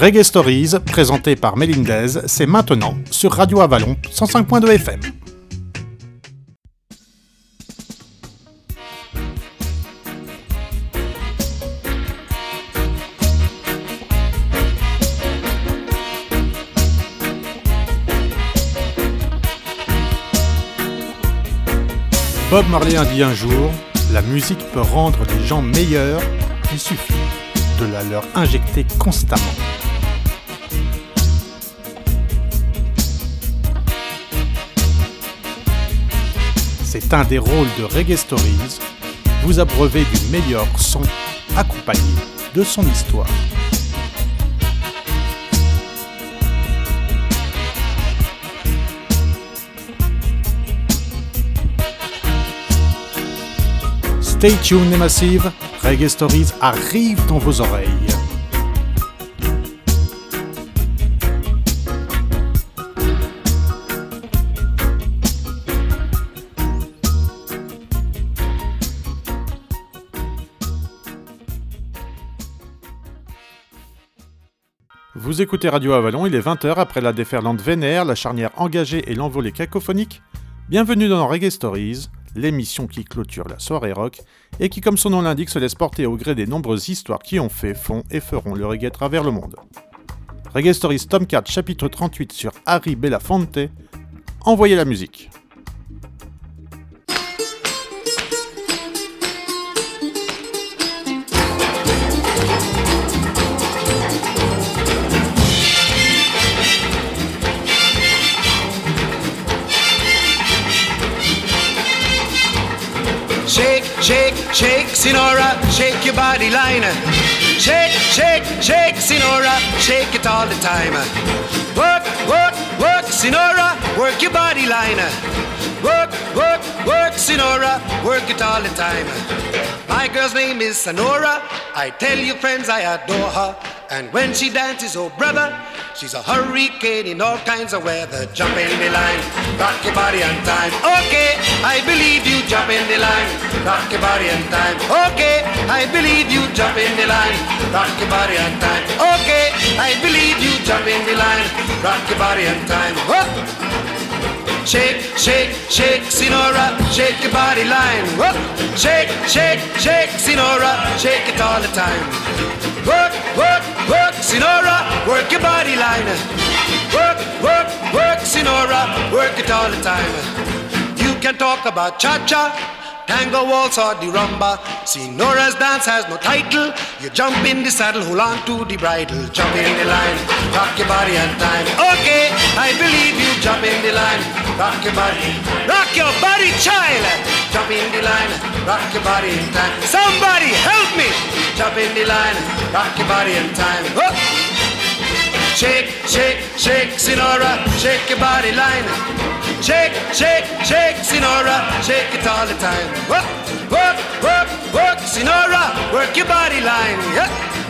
Reggae Stories, présenté par Melindez, c'est maintenant sur Radio Avalon 105.2 FM. Bob Marley a dit un jour, la musique peut rendre les gens meilleurs, il suffit de la leur injecter constamment. C'est un des rôles de Reggae Stories, vous abreuver du meilleur son accompagné de son histoire. Stay tuned les massives, Reggae Stories arrive dans vos oreilles. Vous écoutez Radio Avalon, il est 20h après la déferlante vénère, la charnière engagée et l'envolée cacophonique. Bienvenue dans Reggae Stories, l'émission qui clôture la soirée rock et qui, comme son nom l'indique, se laisse porter au gré des nombreuses histoires qui ont fait, font et feront le reggae à travers le monde. Reggae Stories Tom 4, chapitre 38 sur Harry Belafonte. Envoyez la musique. Shake, shake, shake, Sinora, shake your body line. Shake, shake, shake, Sinora, shake it all the time. Work, work, work, Sinora, work your body line. Work, work, work, Sinora, work it all the time. My girl's name is Sonora. I tell you, friends, I adore her. And when she dances, oh brother, she's a hurricane in all kinds of weather. Jump in the line, rock your body on time. Okay, I believe you. Jump in the line, rock your body on time. Okay, I believe you. Jump in the line, rock your body on time. Okay, I believe you. Jump in the line, rock your body on time. Whoa. Shake, shake, shake, Sinora, shake your body line. Whoa. Shake, shake, shake, Sinora, shake it all the time. Work, work, work, Sinora, work your body line. Work, work, work, Sinora, work it all the time. You can talk about cha-cha, tango waltz or the rumba. Sinora's dance has no title. You jump in the saddle, hold on to the bridle, jump in the line, rock your body and time. Okay, I believe you. Jump in the line, rock your body, rock your body, child. Jump in the line, rock your body in time. Somebody help me. Jump in the line, rock your body in time. Whoop. Shake, shake, shake, Sinora, shake your body line. Shake, shake, shake, Sinora, shake it all the time. Oh. Work, work, work, work, Sinora, work your body line. Yeah.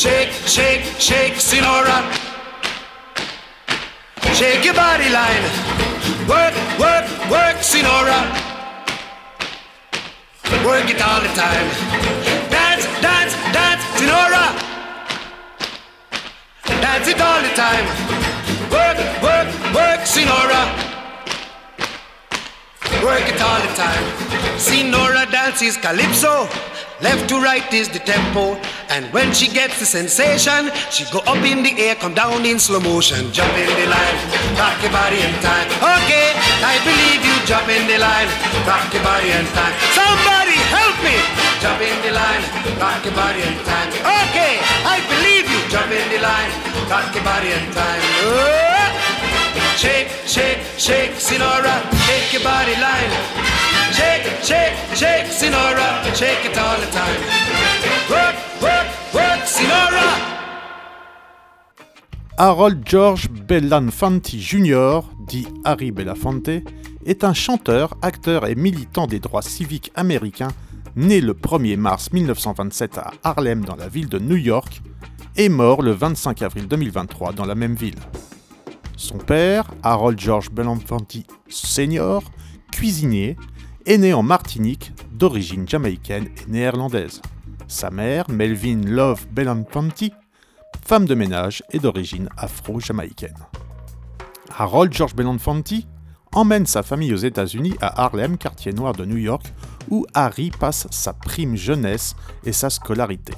Shake, shake, shake, Sinora. Shake your body line. Work, work, work, Sinora. Work it all the time. Dance, dance, dance, Sinora. Dance it all the time. Work, work, work, Sinora. Work it all the time. Sinora dances calypso. Left to right is the tempo. And when she gets the sensation, she go up in the air, come down in slow motion. Jump in the line, rock your body in time. Okay, I believe you. Jump in the line, rock your body in time. Somebody help me. Jump in the line, rock your body in time. Okay, I believe you. Jump in the line, rock your body in time. Oh! Shake, shake, shake, Sinora, shake your body line. Shake, shake, shake, Sinora, shake it all the time. Work. Harold George Belafonte Jr., dit Harry Belafonte, est un chanteur, acteur et militant des droits civiques américains, né le 1er mars 1927 à Harlem dans la ville de New York et mort le 25 avril 2023 dans la même ville. Son père, Harold George Belafonte Sr., cuisinier, est né en Martinique, d'origine jamaïcaine et néerlandaise. Sa mère, Melvin Love Belafonte, femme de ménage et d'origine afro-jamaïcaine. Harold George Belafonte emmène sa famille aux États-Unis à Harlem, quartier noir de New York, où Harry passe sa prime jeunesse et sa scolarité.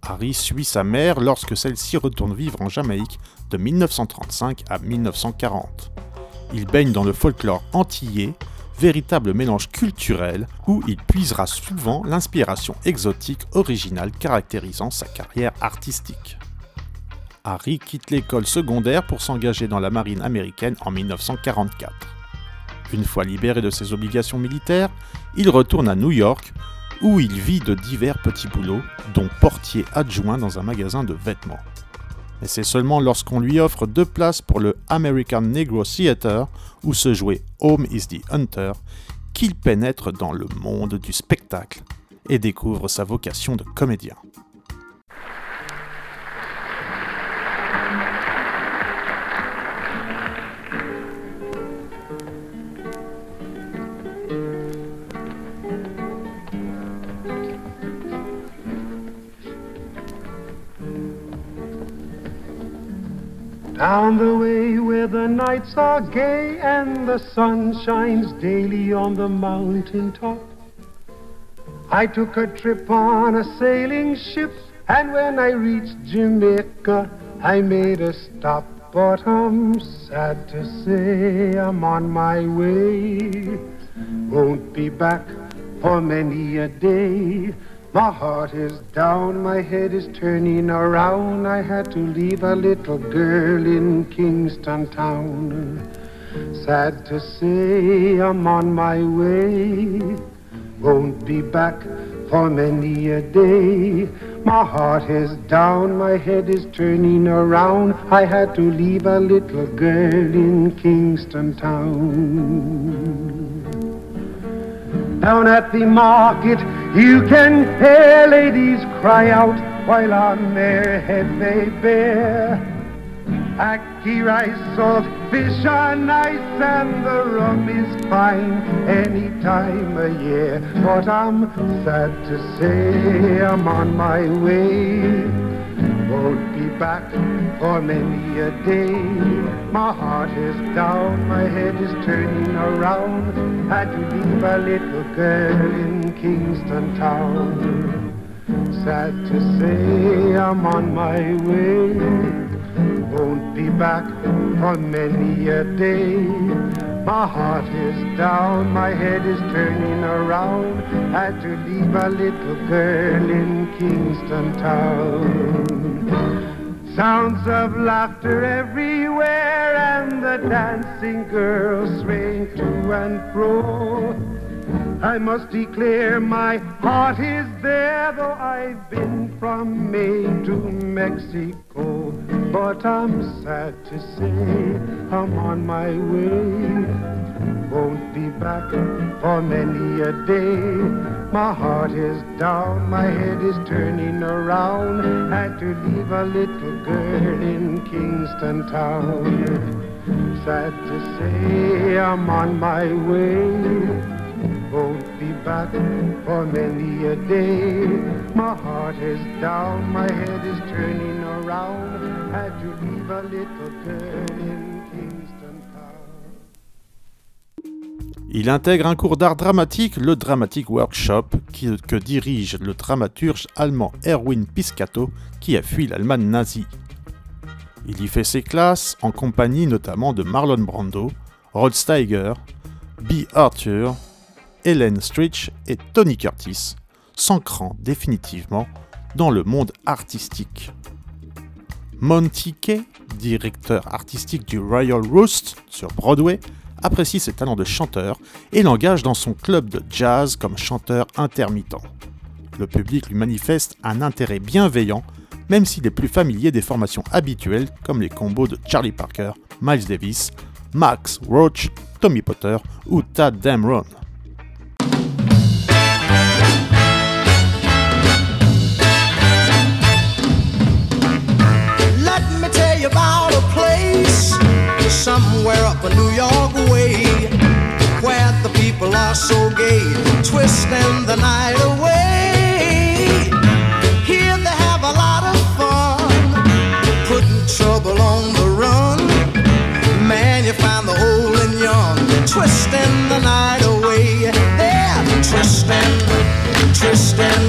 Harry suit sa mère lorsque celle-ci retourne vivre en Jamaïque de 1935 à 1940. Il baigne dans le folklore antillais véritable mélange culturel où il puisera souvent l'inspiration exotique originale caractérisant sa carrière artistique. Harry quitte l'école secondaire pour s'engager dans la marine américaine en 1944. Une fois libéré de ses obligations militaires, il retourne à New York où il vit de divers petits boulots, dont portier adjoint dans un magasin de vêtements. Et c'est seulement lorsqu'on lui offre deux places pour le American Negro Theater, où se jouait Home is the Hunter, qu'il pénètre dans le monde du spectacle et découvre sa vocation de comédien. Down the way where the nights are gay and the sun shines daily on the mountain top. I took a trip on a sailing ship, and when I reached Jamaica, I made a stop. But I'm sad to say I'm on my way. Won't be back for many a day. My heart is down, my head is turning around. I had to leave a little girl in Kingston town. Sad to say, I'm on my way. Won't be back for many a day. My heart is down, my head is turning around. I had to leave a little girl in Kingston town. Down at the market, you can hear ladies cry out while on their head they bear. Ackee rice, salt fish are nice, and the rum is fine any time of year. But I'm sad to say I'm on my way won't be back for many a day. My heart is down, my head is turning around. Had to leave a little girl in Kingston town. Sad to say I'm on my way. Won't be back for many a day. My heart is down, my head is turning around. Had to leave a little girl in Kingston town. Sounds of laughter everywhere, and the dancing girls swing to and fro. I must declare my heart is there, though I've been from Maine to Mexico. But I'm sad to say I'm on my way. Won't be back for many a day. My heart is down, my head is turning around. Had to leave a little girl in Kingston town. Sad to say I'm on my way Il intègre un cours d'art dramatique, le Dramatic Workshop, que dirige le dramaturge allemand Erwin Piscato, qui a fui l'Allemagne nazie. Il y fait ses classes en compagnie notamment de Marlon Brando, Rod Steiger, B. Arthur, Helen Stritch et Tony Curtis, s'ancrant définitivement dans le monde artistique. Monty Kay, directeur artistique du Royal Roost sur Broadway, apprécie ses talents de chanteur et l'engage dans son club de jazz comme chanteur intermittent. Le public lui manifeste un intérêt bienveillant, même s'il est plus familier des formations habituelles comme les combos de Charlie Parker, Miles Davis, Max Roach, Tommy Potter ou Tad Damron. Somewhere up a New York way where the people are so gay, twisting the night away. Here they have a lot of fun, putting trouble on the run. Man, you find the old and young, twisting the night away. They're twisting, twisting.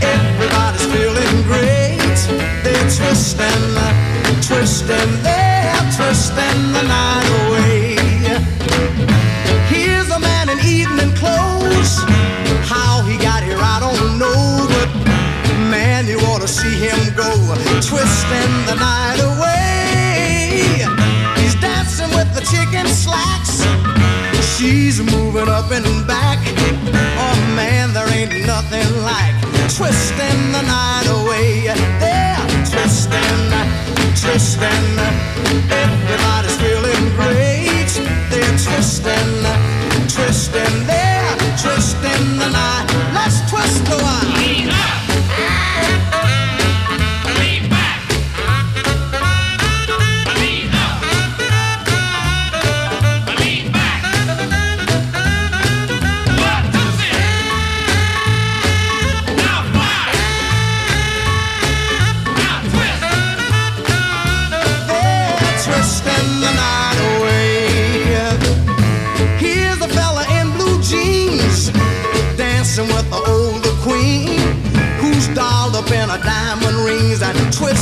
Everybody's feeling great. They're twisting, twisting. They're twisting the night away. Here's a man in evening clothes. How he got here, I don't know, but man, you ought to see him go, twisting the night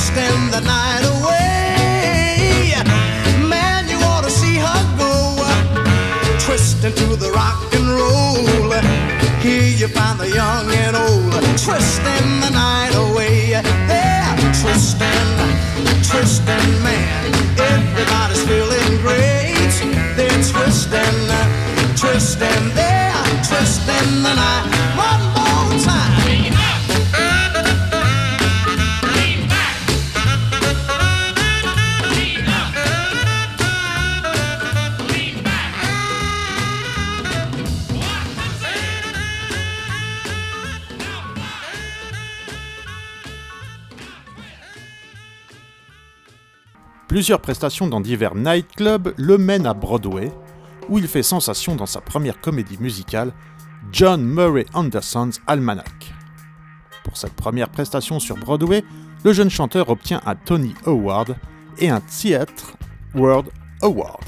twisting the night away. Man, you ought to see her go, twisting to the rock and roll. Here you find the young and old, twisting the night away. They're twisting, twisting, man. Everybody's feeling great. They're twisting, twisting, they're twisting the night. Plusieurs prestations dans divers nightclubs le mènent à Broadway, où il fait sensation dans sa première comédie musicale, John Murray Anderson's Almanac. Pour cette première prestation sur Broadway, le jeune chanteur obtient un Tony Award et un Theatre World Award.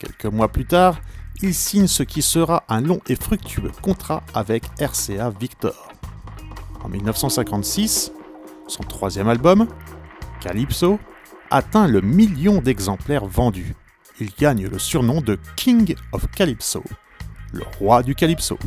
Quelques mois plus tard, il signe ce qui sera un long et fructueux contrat avec RCA Victor. En 1956, son troisième album, Calypso, atteint le million d'exemplaires vendus. Il gagne le surnom de King of Calypso, le roi du Calypso.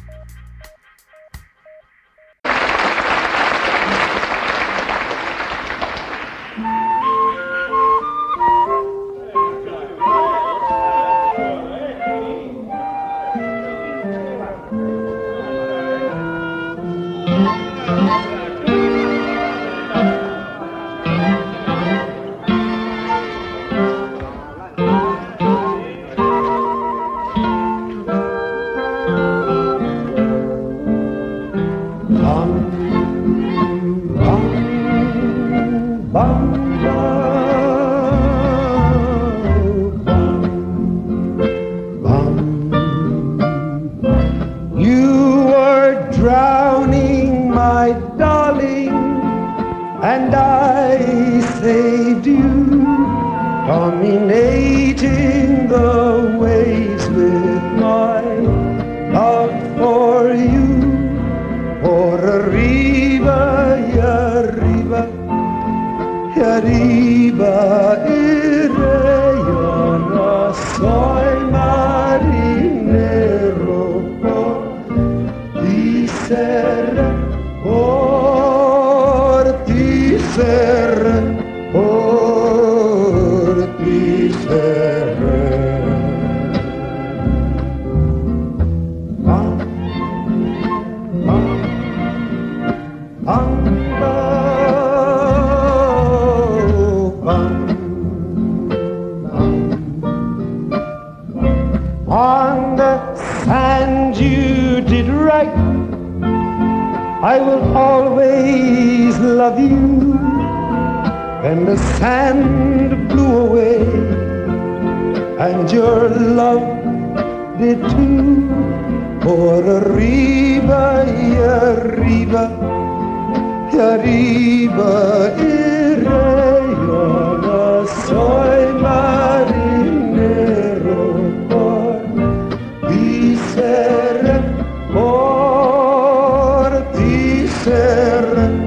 ser.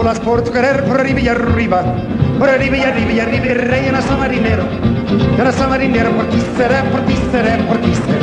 Por tu querer, por arriba y arriba, por arriba y arriba y arriba, y rey, soy marinero, yo no soy marinero, por ti seré, por ti seré, por ti seré.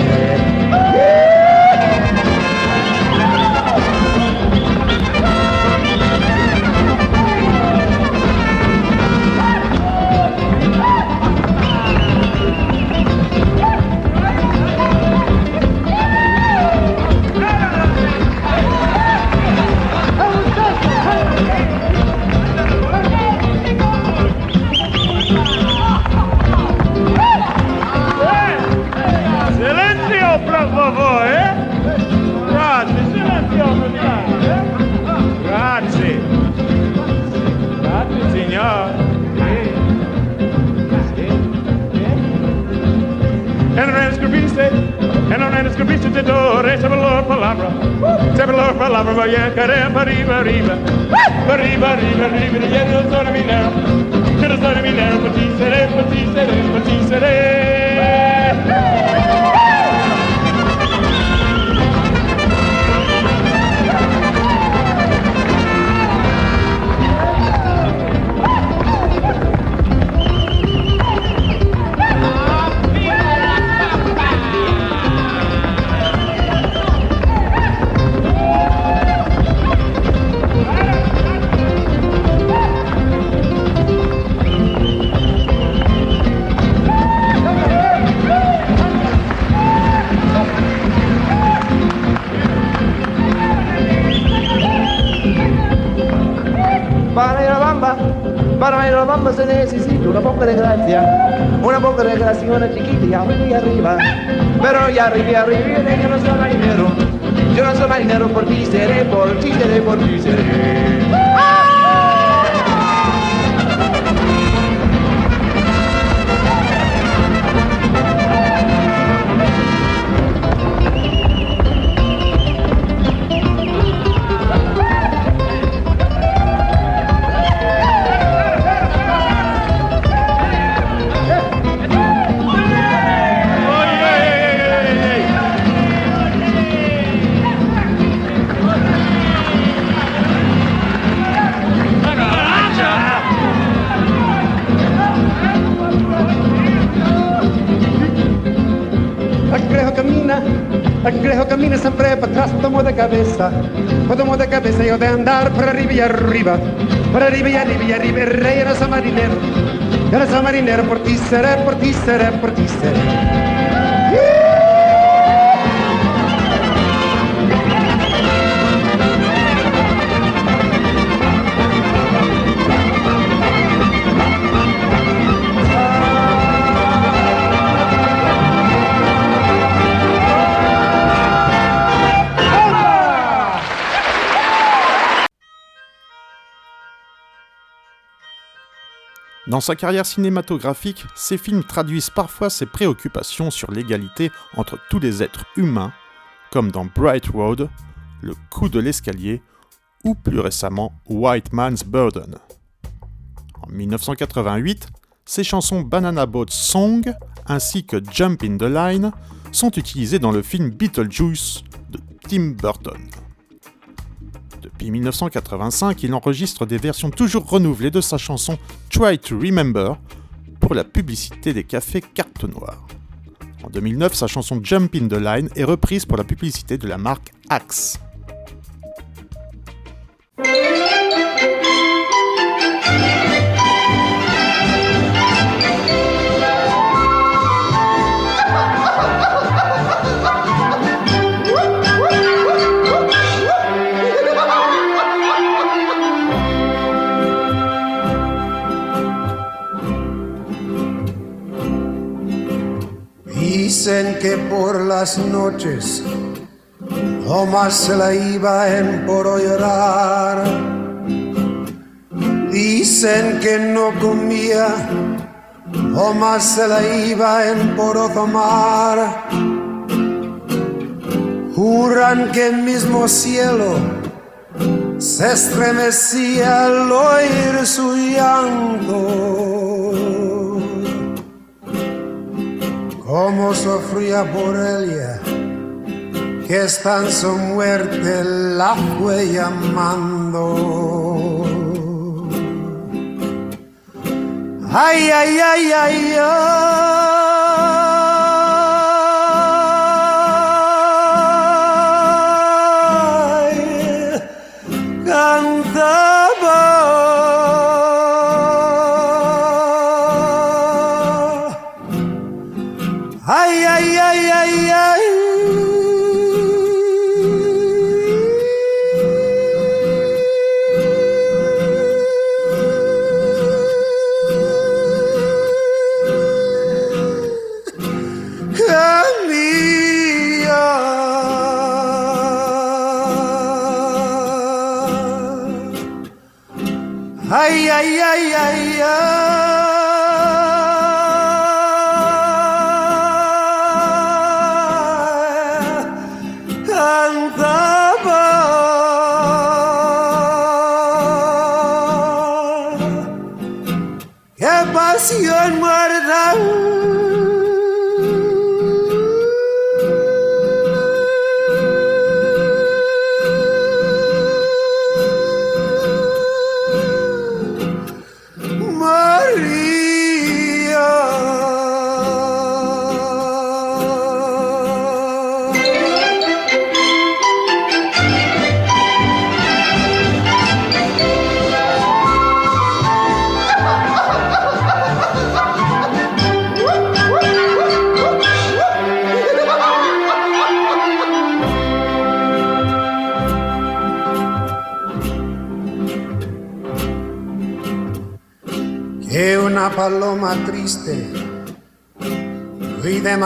Non è scopiste te dore, se loro palabra, se loro palabra, ma io carem, arriva, arriva, arriva, arriva, arriva, io non sono minero, io non sono minero, patisere, patisere, patisere. Poca de gracia, una poca de gracia, una chiquita y arriba y arriba. Pero ya arriba y arriba, yo no soy marinero, yo no soy marinero, por ti seré, por ti seré, por ti seré. Camina siempre para atrás, tomo de cabeza, tomo de cabeza yo de andar por arriba y arriba, por arriba y arriba y arriba, rey soy marinero, soy marinero, por ti seré, por ti seré, por ti seré. Dans sa carrière cinématographique, ses films traduisent parfois ses préoccupations sur l'égalité entre tous les êtres humains, comme dans Bright Road, Le coup de l'escalier, ou plus récemment White Man's Burden. En 1988, ses chansons Banana Boat Song ainsi que Jump in the Line sont utilisées dans le film Beetlejuice de Tim Burton. Depuis 1985, il enregistre des versions toujours renouvelées de sa chanson Try to Remember pour la publicité des cafés Carte Noire. En 2009, sa chanson Jump in the Line est reprise pour la publicité de la marque Axe. Dicen que por las noches Tomás se la iba en por llorar. Dicen que no comía, Tomás se la iba en por tomar. Juran que el mismo cielo se estremecía al oír su llanto. Cómo sufría por ella, que está en su muerte la fue llamando. Ay, ay, ay, ay, ay.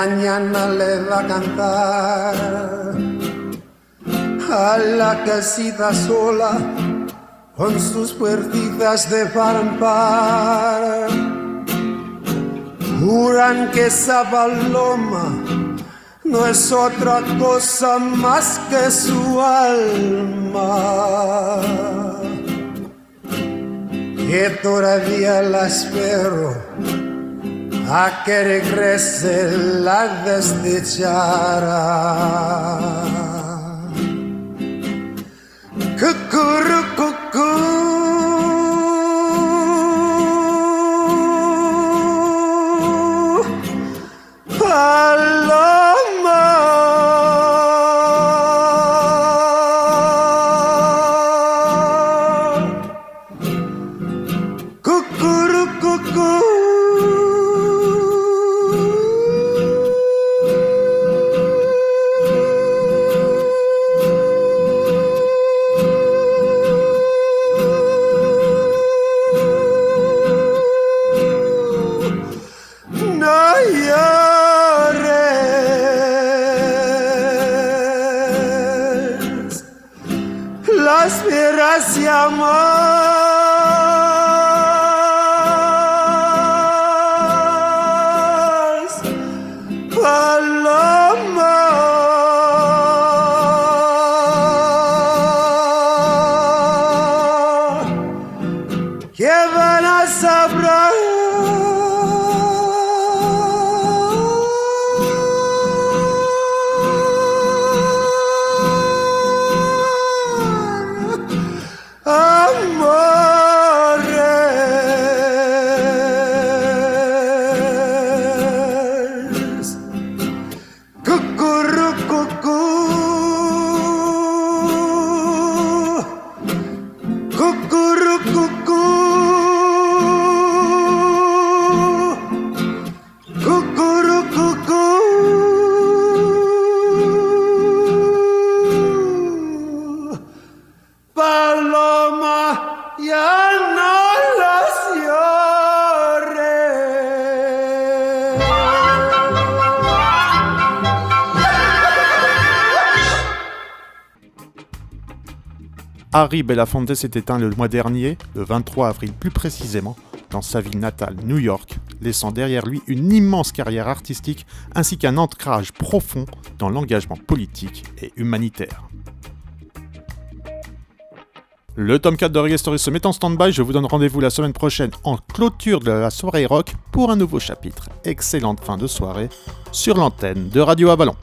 Mañana le va a cantar a la casita sola con sus puertitas de par. Juran que esa paloma no es otra cosa más que su alma que todavía la espero a que regrese la desdichada. Cucurucucú. Paloma. Harry Belafonte s'est éteint le mois dernier, le 23 avril plus précisément, dans sa ville natale, New York, laissant derrière lui une immense carrière artistique ainsi qu'un ancrage profond dans l'engagement politique et humanitaire. Le tome 4 de Reggae Story se met en stand-by, je vous donne rendez-vous la semaine prochaine en clôture de la soirée rock pour un nouveau chapitre. Excellente fin de soirée sur l'antenne de Radio Avalon.